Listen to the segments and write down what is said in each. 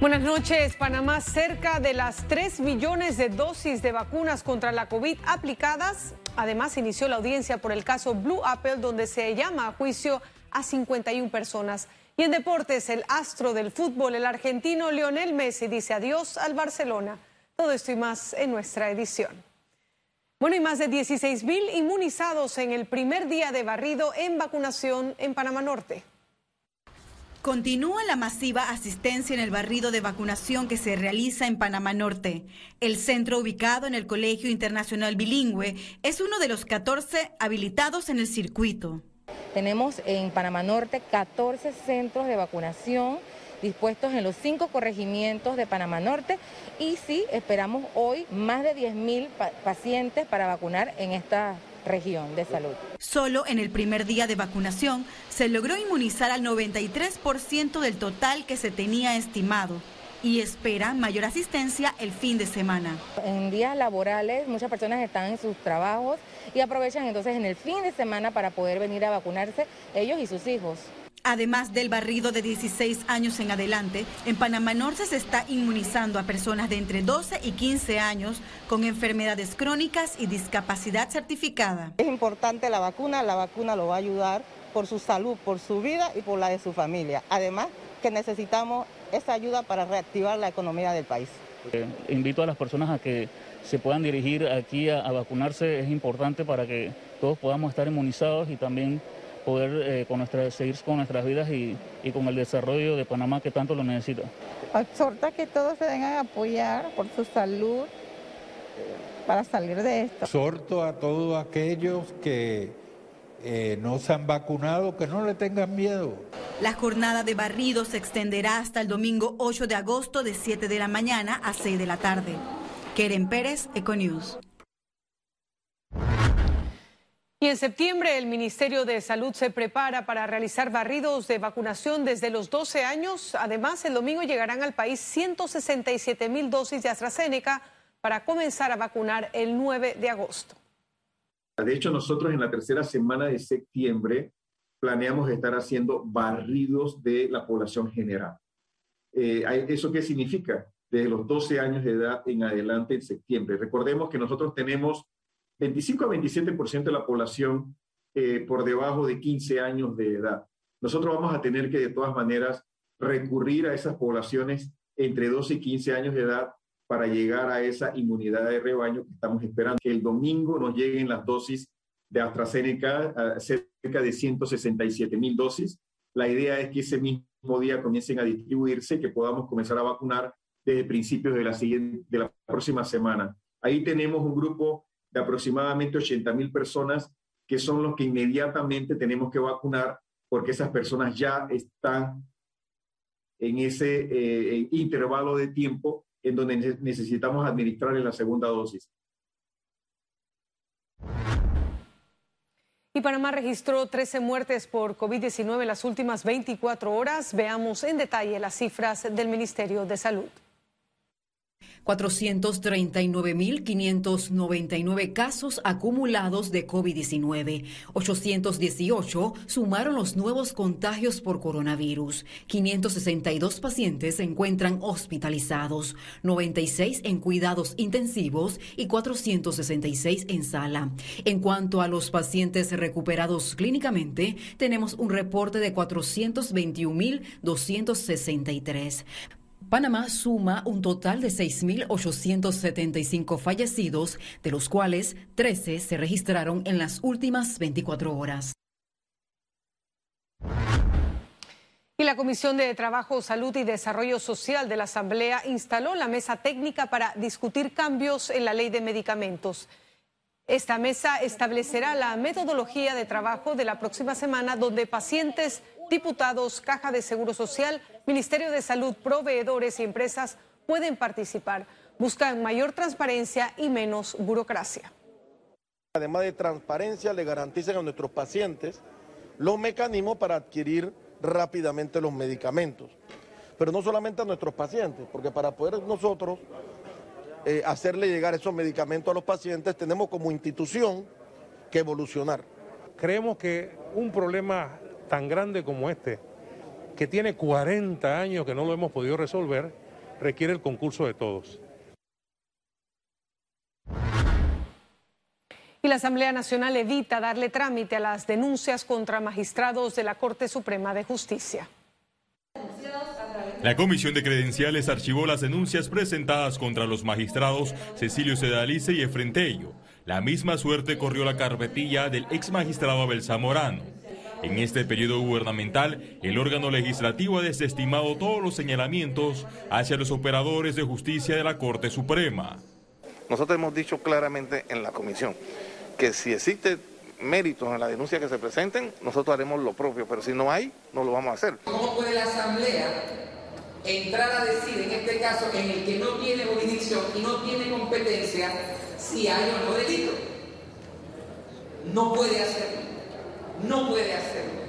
Buenas noches. Panamá cerca de las 3 millones de dosis de vacunas contra la COVID aplicadas. Además, inició la audiencia por el caso Blue Apple, donde se llama a juicio a 51 personas. Y en deportes, el astro del fútbol, el argentino Lionel Messi, dice adiós al Barcelona. Todo esto y más en nuestra edición. Bueno, y más de 16 mil inmunizados en el primer día de barrido en vacunación en Panamá Norte. Continúa la masiva asistencia en el barrido de vacunación que se realiza en Panamá Norte. El centro ubicado en el Colegio Internacional Bilingüe es uno de los 14 habilitados en el circuito. Tenemos en Panamá Norte 14 centros de vacunación dispuestos en los cinco corregimientos de Panamá Norte y sí, esperamos hoy más de 10.000 pacientes para vacunar en esta región de salud. Solo en el primer día de vacunación se logró inmunizar al 93% del total que se tenía estimado y espera mayor asistencia el fin de semana. En días laborales muchas personas están en sus trabajos y aprovechan entonces en el fin de semana para poder venir a vacunarse ellos y sus hijos. Además del barrido de 16 años en adelante, en Panamá Norte se está inmunizando a personas de entre 12 y 15 años con enfermedades crónicas y discapacidad certificada. Es importante la vacuna, la vacuna lo va a ayudar por su salud, por su vida y por la de su familia. Además que necesitamos esa ayuda para reactivar la economía del país. Eh, invito a las personas a que se puedan dirigir aquí a vacunarse, es importante para que todos podamos estar inmunizados y también poder eh, con seguir con nuestras vidas y, con el desarrollo de Panamá que tanto lo necesita. Exhorta que todos se vengan a apoyar por su salud para salir de esto. Exhorto a todos aquellos que eh, no se han vacunado, que no le tengan miedo. La jornada de barrido se extenderá hasta el domingo 8 de agosto de 7 de la mañana a 6 de la tarde. Keren Pérez, Econews. Y en septiembre el Ministerio de Salud se prepara para realizar barridos de vacunación desde los 12 años. Además, el domingo llegarán al país 167 mil dosis de AstraZeneca para comenzar a vacunar el 9 de agosto. De hecho, nosotros en la tercera semana de septiembre planeamos estar haciendo barridos de la población general. Eh, ¿Eso qué significa? Desde los 12 años de edad en adelante en septiembre. Recordemos que nosotros tenemos 25 a 27% de la población eh, por debajo de 15 años de edad. Nosotros vamos a tener que de todas maneras recurrir a esas poblaciones entre 12 y 15 años de edad para llegar a esa inmunidad de rebaño que estamos esperando. Que el domingo nos lleguen las dosis de AstraZeneca, cerca de 167 mil dosis. La idea es que ese mismo día comiencen a distribuirse, que podamos comenzar a vacunar desde principios de la, siguiente, de la próxima semana. Ahí tenemos un grupo de aproximadamente 80 mil personas que son los que inmediatamente tenemos que vacunar porque esas personas ya están en ese eh, intervalo de tiempo en donde necesitamos administrar la segunda dosis. Y Panamá registró 13 muertes por COVID-19 en las últimas 24 horas. Veamos en detalle las cifras del Ministerio de Salud. 439.599 casos acumulados de COVID-19. 818 sumaron los nuevos contagios por coronavirus. 562 pacientes se encuentran hospitalizados, 96 en cuidados intensivos y 466 en sala. En cuanto a los pacientes recuperados clínicamente, tenemos un reporte de 421.263. Panamá suma un total de 6.875 fallecidos, de los cuales 13 se registraron en las últimas 24 horas. Y la Comisión de Trabajo, Salud y Desarrollo Social de la Asamblea instaló la mesa técnica para discutir cambios en la ley de medicamentos. Esta mesa establecerá la metodología de trabajo de la próxima semana donde pacientes diputados, Caja de Seguro Social, Ministerio de Salud, proveedores y empresas pueden participar. Buscan mayor transparencia y menos burocracia. Además de transparencia, le garantizan a nuestros pacientes los mecanismos para adquirir rápidamente los medicamentos. Pero no solamente a nuestros pacientes, porque para poder nosotros eh, hacerle llegar esos medicamentos a los pacientes, tenemos como institución que evolucionar. Creemos que un problema tan grande como este, que tiene 40 años que no lo hemos podido resolver, requiere el concurso de todos. Y la Asamblea Nacional evita darle trámite a las denuncias contra magistrados de la Corte Suprema de Justicia. La Comisión de Credenciales archivó las denuncias presentadas contra los magistrados Cecilio Sedalice y Efrentello. La misma suerte corrió la carpetilla del ex magistrado Abel Zamorano. En este periodo gubernamental, el órgano legislativo ha desestimado todos los señalamientos hacia los operadores de justicia de la Corte Suprema. Nosotros hemos dicho claramente en la comisión que si existe méritos en la denuncia que se presenten, nosotros haremos lo propio, pero si no hay, no lo vamos a hacer. ¿Cómo puede la Asamblea entrar a decir en este caso en el que no tiene jurisdicción y no tiene competencia si hay o no delito? No puede hacerlo, no puede hacerlo,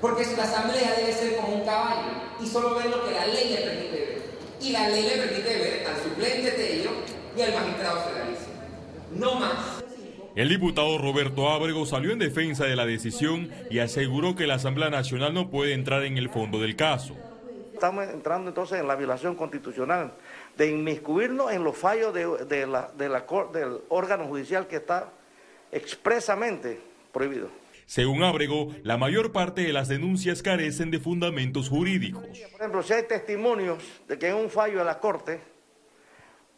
porque la Asamblea debe ser como un caballo y solo ver lo que la ley le permite ver. Y la ley le permite ver al suplente de ello y al magistrado federalista. No más. El diputado Roberto Ábrego salió en defensa de la decisión y aseguró que la Asamblea Nacional no puede entrar en el fondo del caso. Estamos entrando entonces en la violación constitucional de inmiscuirnos en los fallos de, la, del órgano judicial que está expresamente prohibido. Según Ábrego, la mayor parte de las denuncias carecen de fundamentos jurídicos. Por ejemplo, si hay testimonios de que en un fallo de la Corte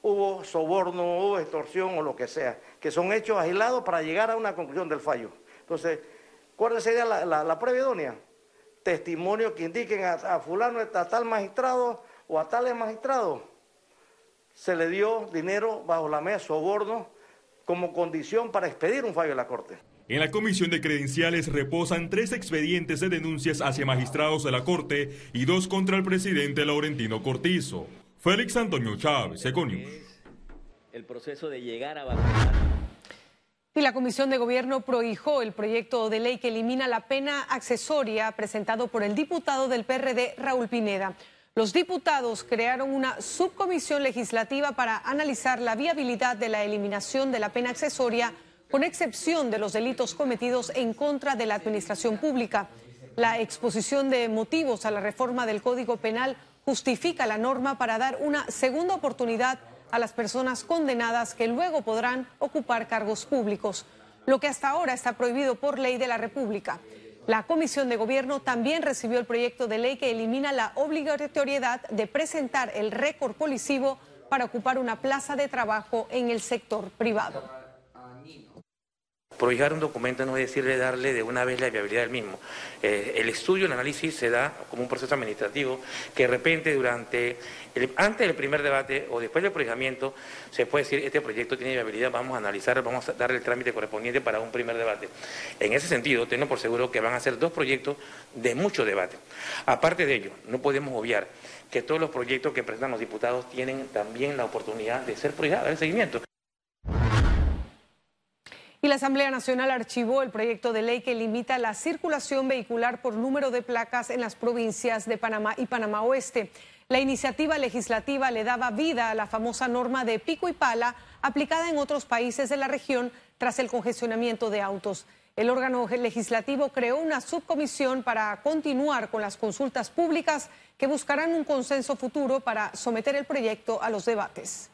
hubo soborno, hubo extorsión o lo que sea, que son hechos aislados para llegar a una conclusión del fallo. Entonces, ¿cuál sería la, la, prueba idónea? Testimonios que indiquen a, fulano, a tal magistrado o a tales magistrados. Se le dio dinero bajo la mesa, soborno, como condición para expedir un fallo de la Corte. En la comisión de credenciales reposan tres expedientes de denuncias hacia magistrados de la Corte y dos contra el presidente Laurentino Cortizo. Félix Antonio Chávez, Econius. El proceso de llegar a vacunar. Y la Comisión de Gobierno prohijó el proyecto de ley que elimina la pena accesoria presentado por el diputado del PRD, Raúl Pineda. Los diputados crearon una subcomisión legislativa para analizar la viabilidad de la eliminación de la pena accesoria, con excepción de los delitos cometidos en contra de la administración pública. La exposición de motivos a la reforma del Código Penal justifica la norma para dar una segunda oportunidad a las personas condenadas que luego podrán ocupar cargos públicos, lo que hasta ahora está prohibido por ley de la República. La Comisión de Gobierno también recibió el proyecto de ley que elimina la obligatoriedad de presentar el récord policivo para ocupar una plaza de trabajo en el sector privado. Prohijar un documento no es decirle darle de una vez la viabilidad del mismo. Eh, el estudio, el análisis se da como un proceso administrativo que de repente durante, antes del primer debate o después del prohijamiento se puede decir este proyecto tiene viabilidad, vamos a analizar, vamos a darle el trámite correspondiente para un primer debate. En ese sentido, tengo por seguro que van a ser dos proyectos de mucho debate. Aparte de ello, no podemos obviar que todos los proyectos que presentan los diputados tienen también la oportunidad de ser prohijados, el seguimiento. Y la Asamblea Nacional archivó el proyecto de ley que limita la circulación vehicular por número de placas en las provincias de Panamá y Panamá Oeste. La iniciativa legislativa le daba vida a la famosa norma de pico y pala aplicada en otros países de la región tras el congestionamiento de autos. El órgano legislativo creó una subcomisión para continuar con las consultas públicas que buscarán un consenso futuro para someter el proyecto a los debates.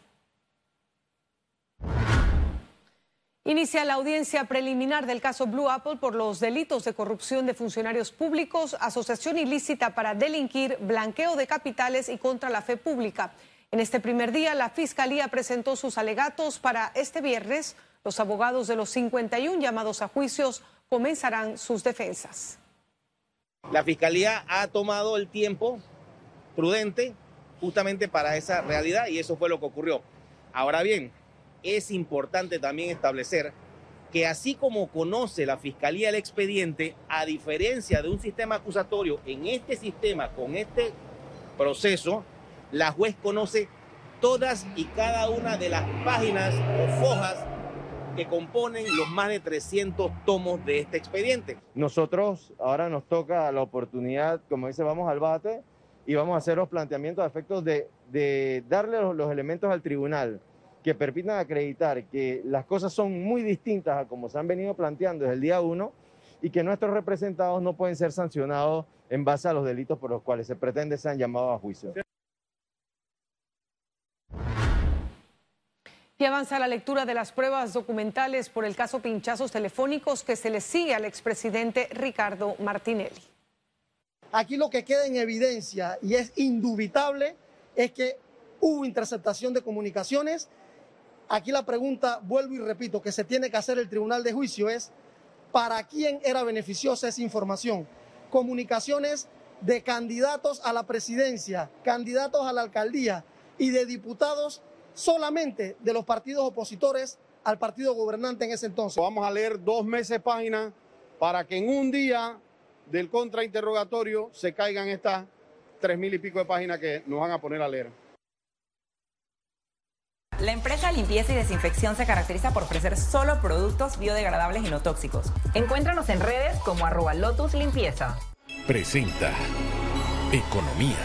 Inicia la audiencia preliminar del caso Blue Apple por los delitos de corrupción de funcionarios públicos, asociación ilícita para delinquir, blanqueo de capitales y contra la fe pública. En este primer día, la Fiscalía presentó sus alegatos para este viernes. Los abogados de los 51 llamados a juicios comenzarán sus defensas. La Fiscalía ha tomado el tiempo prudente justamente para esa realidad y eso fue lo que ocurrió. Ahora bien, es importante también establecer que así como conoce la Fiscalía el expediente, a diferencia de un sistema acusatorio, en este sistema, con este proceso, la juez conoce todas y cada una de las páginas o fojas que componen los más de 300 tomos de este expediente. Nosotros ahora nos toca la oportunidad, como dice, vamos al bate y vamos a hacer los planteamientos a efectos de, darle los elementos al tribunal que permitan acreditar que las cosas son muy distintas a como se han venido planteando desde el día uno y que nuestros representados no pueden ser sancionados en base a los delitos por los cuales se pretende sean llamados a juicio. Y avanza la lectura de las pruebas documentales por el caso pinchazos telefónicos que se le sigue al expresidente Ricardo Martinelli. Aquí lo que queda en evidencia y es indubitable es que hubo interceptación de comunicaciones. Aquí la pregunta, vuelvo y repito, que se tiene que hacer el tribunal de juicio es, ¿para quién era beneficiosa esa información? Comunicaciones de candidatos a la presidencia, candidatos a la alcaldía y de diputados solamente de los partidos opositores al partido gobernante en ese entonces. Vamos a leer dos meses páginas para que en un día del contrainterrogatorio se caigan estas tres mil y pico de páginas que nos van a poner a leer. La empresa Limpieza y Desinfección se caracteriza por ofrecer solo productos biodegradables y no tóxicos. Encuéntranos en redes como arroba Lotus Limpieza. Presenta Economía.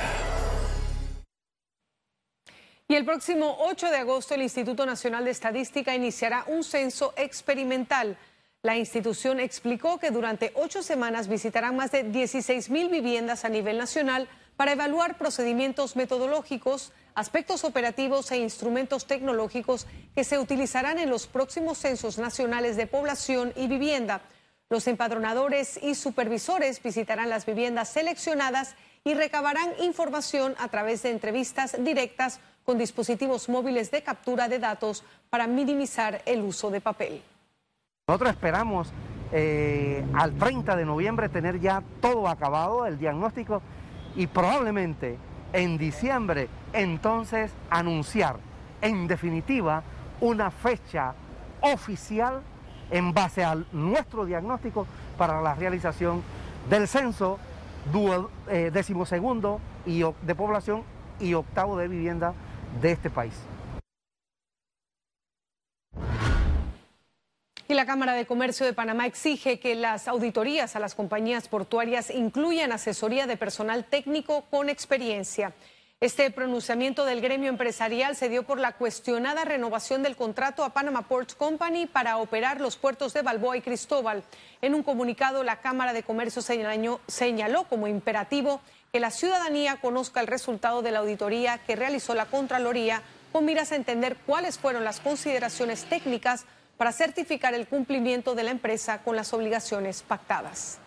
Y el próximo 8 de agosto el Instituto Nacional de Estadística iniciará un censo experimental. La institución explicó que durante ocho semanas visitarán más de 16 mil viviendas a nivel nacional para evaluar procedimientos metodológicos, aspectos operativos e instrumentos tecnológicos que se utilizarán en los próximos censos nacionales de población y vivienda. Los empadronadores y supervisores visitarán las viviendas seleccionadas y recabarán información a través de entrevistas directas con dispositivos móviles de captura de datos para minimizar el uso de papel. Nosotros esperamos eh, al 30 de noviembre tener ya todo acabado, el diagnóstico, y probablemente en diciembre entonces anunciar en definitiva una fecha oficial en base a nuestro diagnóstico para la realización del censo eh, decimosegundo y, de población y octavo de vivienda de este país. Y la Cámara de Comercio de Panamá exige que las auditorías a las compañías portuarias incluyan asesoría de personal técnico con experiencia. Este pronunciamiento del gremio empresarial se dio por la cuestionada renovación del contrato a Panama Ports Company para operar los puertos de Balboa y Cristóbal. En un comunicado, la Cámara de Comercio señaló como imperativo que la ciudadanía conozca el resultado de la auditoría que realizó la Contraloría con miras a entender cuáles fueron las consideraciones técnicas para certificar el cumplimiento de la empresa con las obligaciones pactadas.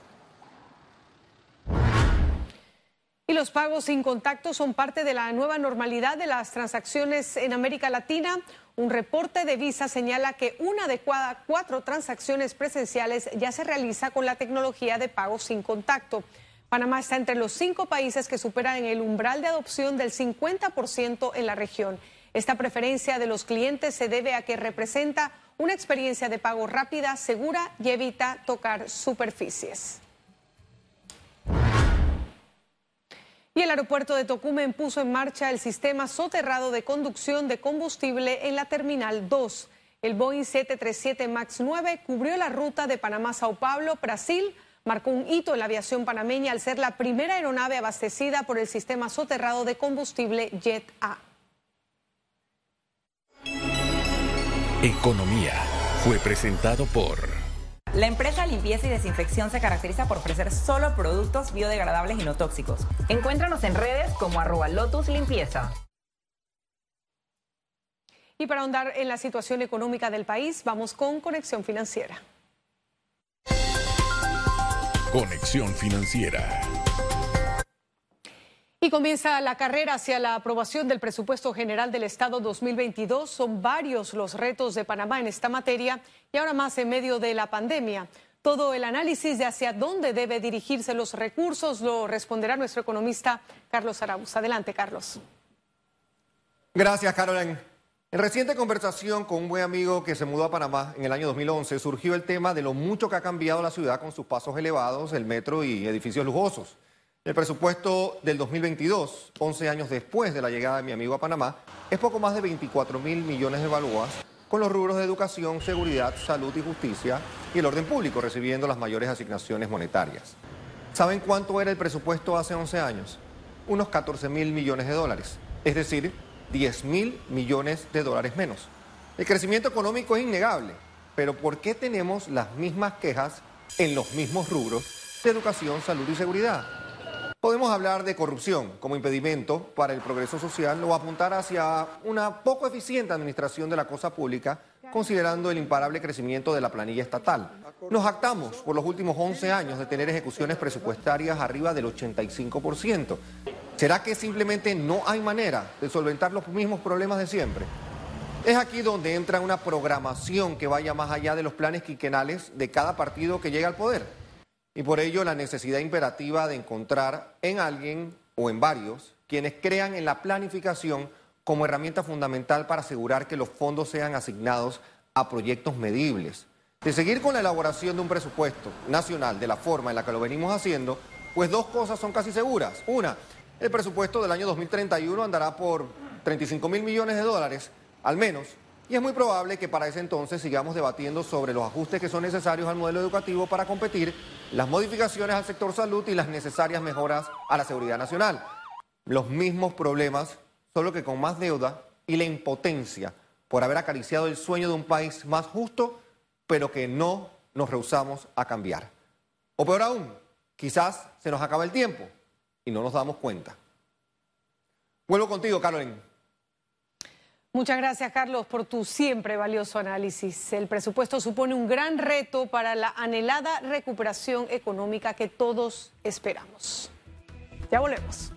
Y los pagos sin contacto son parte de la nueva normalidad de las transacciones en América Latina. Un reporte de Visa señala que una de cada cuatro transacciones presenciales ya se realiza con la tecnología de pagos sin contacto. Panamá está entre los cinco países que superan el umbral de adopción del 50% en la región. Esta preferencia de los clientes se debe a que representa una experiencia de pago rápida, segura y evita tocar superficies. Y el aeropuerto de Tocumen puso en marcha el sistema soterrado de conducción de combustible en la Terminal 2. El Boeing 737 MAX 9 cubrió la ruta de Panamá-Sao Paulo, Brasil, marcó un hito en la aviación panameña al ser la primera aeronave abastecida por el sistema soterrado de combustible Jet A. Economía fue presentado por... La empresa Limpieza y Desinfección se caracteriza por ofrecer solo productos biodegradables y no tóxicos. Encuéntranos en redes como arroba Lotus Limpieza. Y para ahondar en la situación económica del país, vamos con Conexión Financiera. Conexión Financiera. Y comienza la carrera hacia la aprobación del presupuesto general del Estado 2022. Son varios los retos de Panamá en esta materia y ahora más en medio de la pandemia. Todo el análisis de hacia dónde debe dirigirse los recursos lo responderá nuestro economista Carlos Arauz. Adelante, Carlos. Gracias, Carolyn. En reciente conversación con un buen amigo que se mudó a Panamá en el año 2011, surgió el tema de lo mucho que ha cambiado la ciudad con sus pasos elevados, el metro y edificios lujosos. El presupuesto del 2022, 11 años después de la llegada de mi amigo a Panamá, es poco más de 24 mil millones de balboas, con los rubros de educación, seguridad, salud y justicia y el orden público recibiendo las mayores asignaciones monetarias. ¿Saben cuánto era el presupuesto hace 11 años? Unos 14 mil millones de dólares, es decir, 10 mil millones de dólares menos. El crecimiento económico es innegable, pero ¿por qué tenemos las mismas quejas en los mismos rubros de educación, salud y seguridad? Podemos hablar de corrupción como impedimento para el progreso social o apuntar hacia una poco eficiente administración de la cosa pública, considerando el imparable crecimiento de la planilla estatal. Nos jactamos por los últimos 11 años de tener ejecuciones presupuestarias arriba del 85%. ¿Será que simplemente no hay manera de solventar los mismos problemas de siempre? Es aquí donde entra una programación que vaya más allá de los planes quinquenales de cada partido que llega al poder. Y por ello la necesidad imperativa de encontrar en alguien o en varios quienes crean en la planificación como herramienta fundamental para asegurar que los fondos sean asignados a proyectos medibles. De seguir con la elaboración de un presupuesto nacional de la forma en la que lo venimos haciendo, pues dos cosas son casi seguras. Una, el presupuesto del año 2031 andará por 35 mil millones de dólares, al menos, y es muy probable que para ese entonces sigamos debatiendo sobre los ajustes que son necesarios al modelo educativo para competir, las modificaciones al sector salud y las necesarias mejoras a la seguridad nacional. Los mismos problemas, solo que con más deuda y la impotencia por haber acariciado el sueño de un país más justo, pero que no nos rehusamos a cambiar. O peor aún, quizás se nos acaba el tiempo y no nos damos cuenta. Vuelvo contigo, Carolyn. Muchas gracias, Carlos, por tu siempre valioso análisis. El presupuesto supone un gran reto para la anhelada recuperación económica que todos esperamos. Ya volvemos.